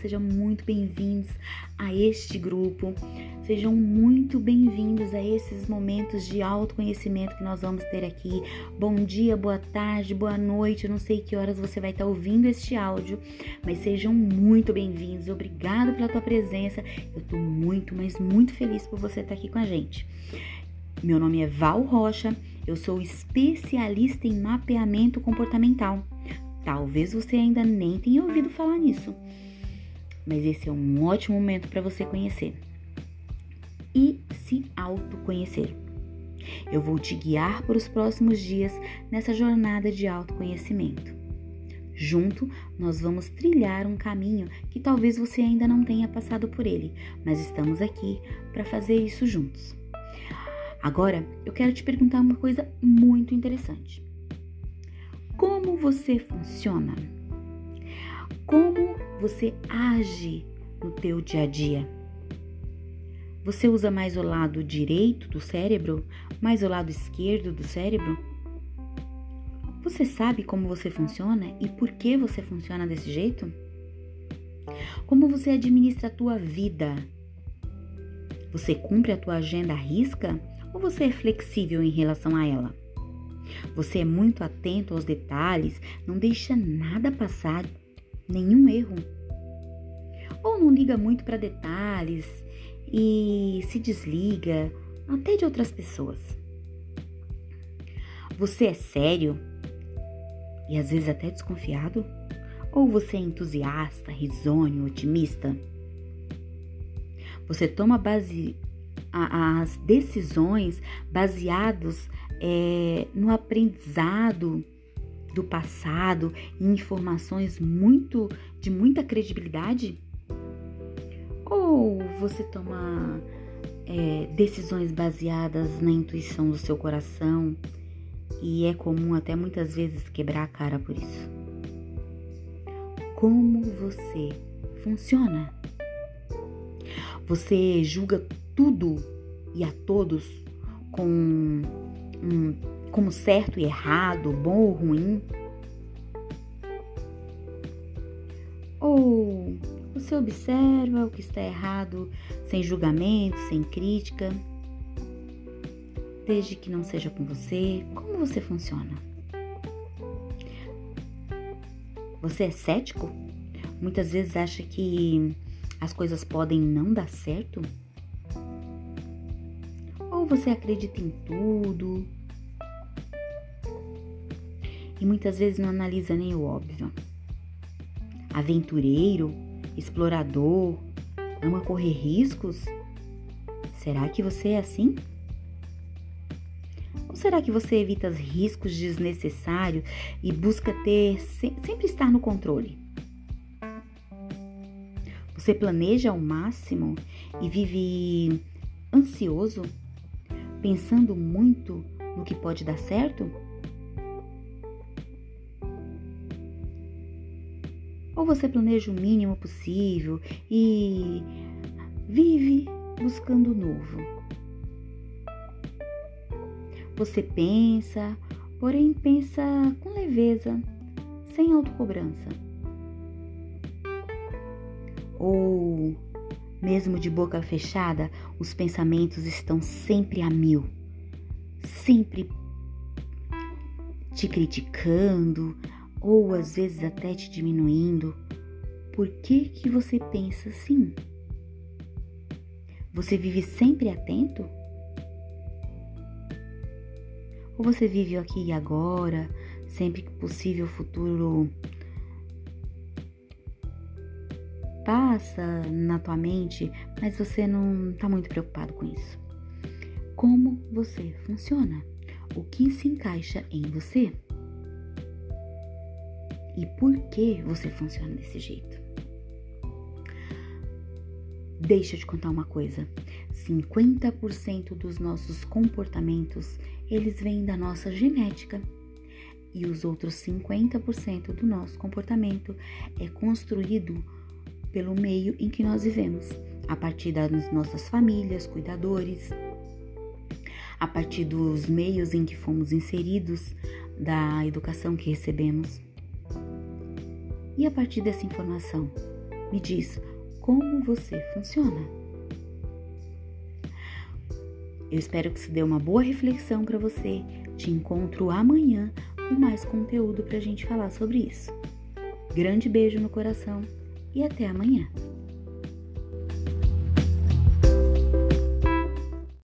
sejam muito bem-vindos a este grupo. Sejam muito bem-vindos a esses momentos de autoconhecimento que nós vamos ter aqui. Bom dia, boa tarde, boa noite. Eu não sei que horas você vai estar ouvindo este áudio, mas sejam muito bem-vindos. Obrigado pela tua presença. Eu tô muito, mas muito feliz por você estar aqui com a gente. Meu nome é Val Rocha. Eu sou especialista em mapeamento comportamental. Talvez você ainda nem tenha ouvido falar nisso, mas esse é um ótimo momento para você conhecer e se autoconhecer. Eu vou te guiar por os próximos dias nessa jornada de autoconhecimento. Junto, nós vamos trilhar um caminho que talvez você ainda não tenha passado por ele, mas estamos aqui para fazer isso juntos. Agora, eu quero te perguntar uma coisa muito interessante. Como você funciona? Como você age no teu dia a dia? Você usa mais o lado direito do cérebro, mais o lado esquerdo do cérebro? Você sabe como você funciona e por que você funciona desse jeito? Como você administra a tua vida? Você cumpre a tua agenda à risca ou você é flexível em relação a ela? Você é muito atento aos detalhes, não deixa nada passar, nenhum erro. Ou não liga muito para detalhes e se desliga até de outras pessoas. Você é sério e às vezes até desconfiado? Ou você é entusiasta, risonho, otimista? Você toma base as decisões baseados é, no aprendizado do passado e informações muito de muita credibilidade? Ou você toma é, decisões baseadas na intuição do seu coração e é comum até muitas vezes quebrar a cara por isso? Como você funciona? Você julga tudo e a todos com um, como certo e errado, bom ou ruim? Ou você observa o que está errado sem julgamento, sem crítica? Desde que não seja com você, como você funciona? Você é cético? Muitas vezes acha que as coisas podem não dar certo? você acredita em tudo e muitas vezes não analisa nem o óbvio. Aventureiro, explorador, ama correr riscos? Será que você é assim? Ou será que você evita os riscos desnecessários e busca ter sempre estar no controle? Você planeja ao máximo e vive ansioso pensando muito no que pode dar certo? Ou você planeja o mínimo possível e vive buscando o novo? Você pensa, porém pensa com leveza, sem autocobrança. Ou mesmo de boca fechada, os pensamentos estão sempre a mil, sempre te criticando ou às vezes até te diminuindo. Por que que você pensa assim? Você vive sempre atento? Ou você vive aqui e agora, sempre que possível o futuro passa na tua mente, mas você não está muito preocupado com isso. Como você funciona? O que se encaixa em você? E por que você funciona desse jeito? Deixa eu te contar uma coisa. 50% dos nossos comportamentos, eles vêm da nossa genética. E os outros 50% do nosso comportamento é construído pelo meio em que nós vivemos, a partir das nossas famílias, cuidadores, a partir dos meios em que fomos inseridos, da educação que recebemos. E a partir dessa informação, Me diz como você funciona. Eu espero que isso dê uma boa reflexão para você. Te encontro amanhã com mais conteúdo para a gente falar sobre isso. Grande beijo no coração e até amanhã.